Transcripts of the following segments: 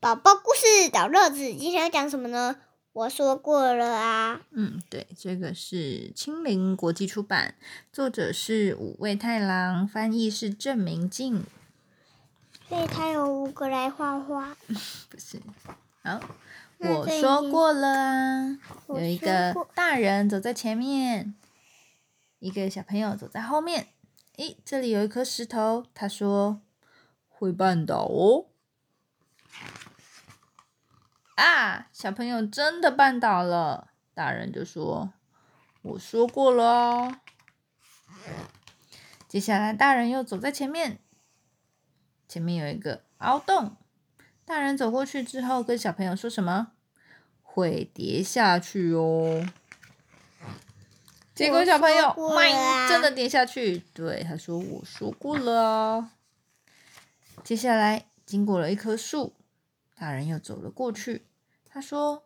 宝宝故事找乐子，今天要讲什么呢？我说过了啊。嗯，对，这个是青林国际出版，作者是五味太郎，翻译是郑明静。所以他有五个来画画。不是，好，我说天过了啊。有一说个大人走在前面，一个小朋友走在后面。诶，这里有一颗石头，他说会绊倒哦。啊，小朋友真的绊倒了，大人就说：“我说过了哦。”接下来，大人又走在前面，前面有一个凹洞。大人走过去之后，跟小朋友说什么？会跌下去哦。结果小朋友真的跌下去。对，他说：“我说过了啊。”接下来经过了一棵树，大人又走了过去。他说：“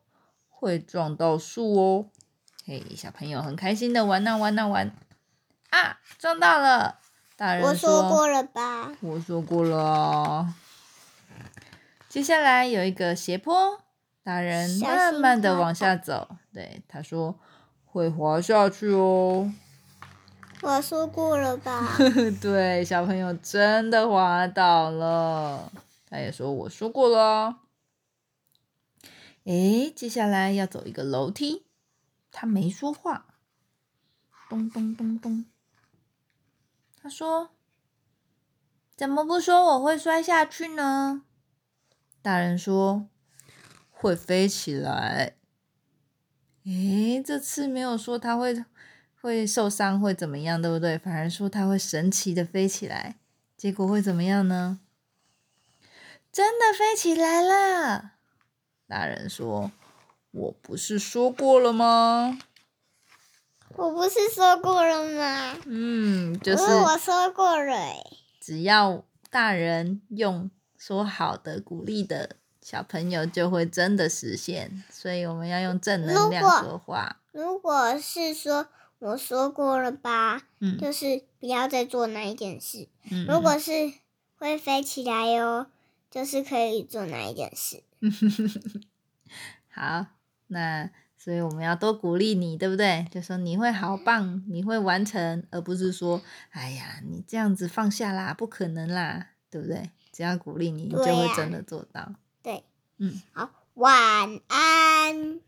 会撞到树哦。”嘿，小朋友很开心的玩呐、玩呐、玩啊，撞到了。大人我说过了吧？我说过了啊。接下来有一个斜坡，大人慢慢的往下走。对，他说会滑下去哦。我说过了吧？对，小朋友真的滑倒了。他也说我说过了哦。诶，接下来要走一个楼梯，他没说话。咚咚咚咚，他说：“怎么不说我会摔下去呢？”大人说：“会飞起来。”诶，这次没有说他会会受伤会怎么样，对不对？反而说他会神奇的飞起来，结果会怎么样呢？真的飞起来了！大人说：“我不是说过了吗？”我不是说过了吗？嗯，就是是我说过了欸只要大人用说好的鼓励的，小朋友就会真的实现。所以我们要用正能量说话。如果是说我说过了吧，嗯就是不要再做那一件事。嗯，如果是会飞起来哦，就是可以做哪一件事。好，那所以我们要多鼓励你，对不对？就说你会好棒，你会完成，而不是说，哎呀，你这样子放下啦，不可能啦，对不对？只要鼓励你，你就会真的做到。对，嗯，好，晚安。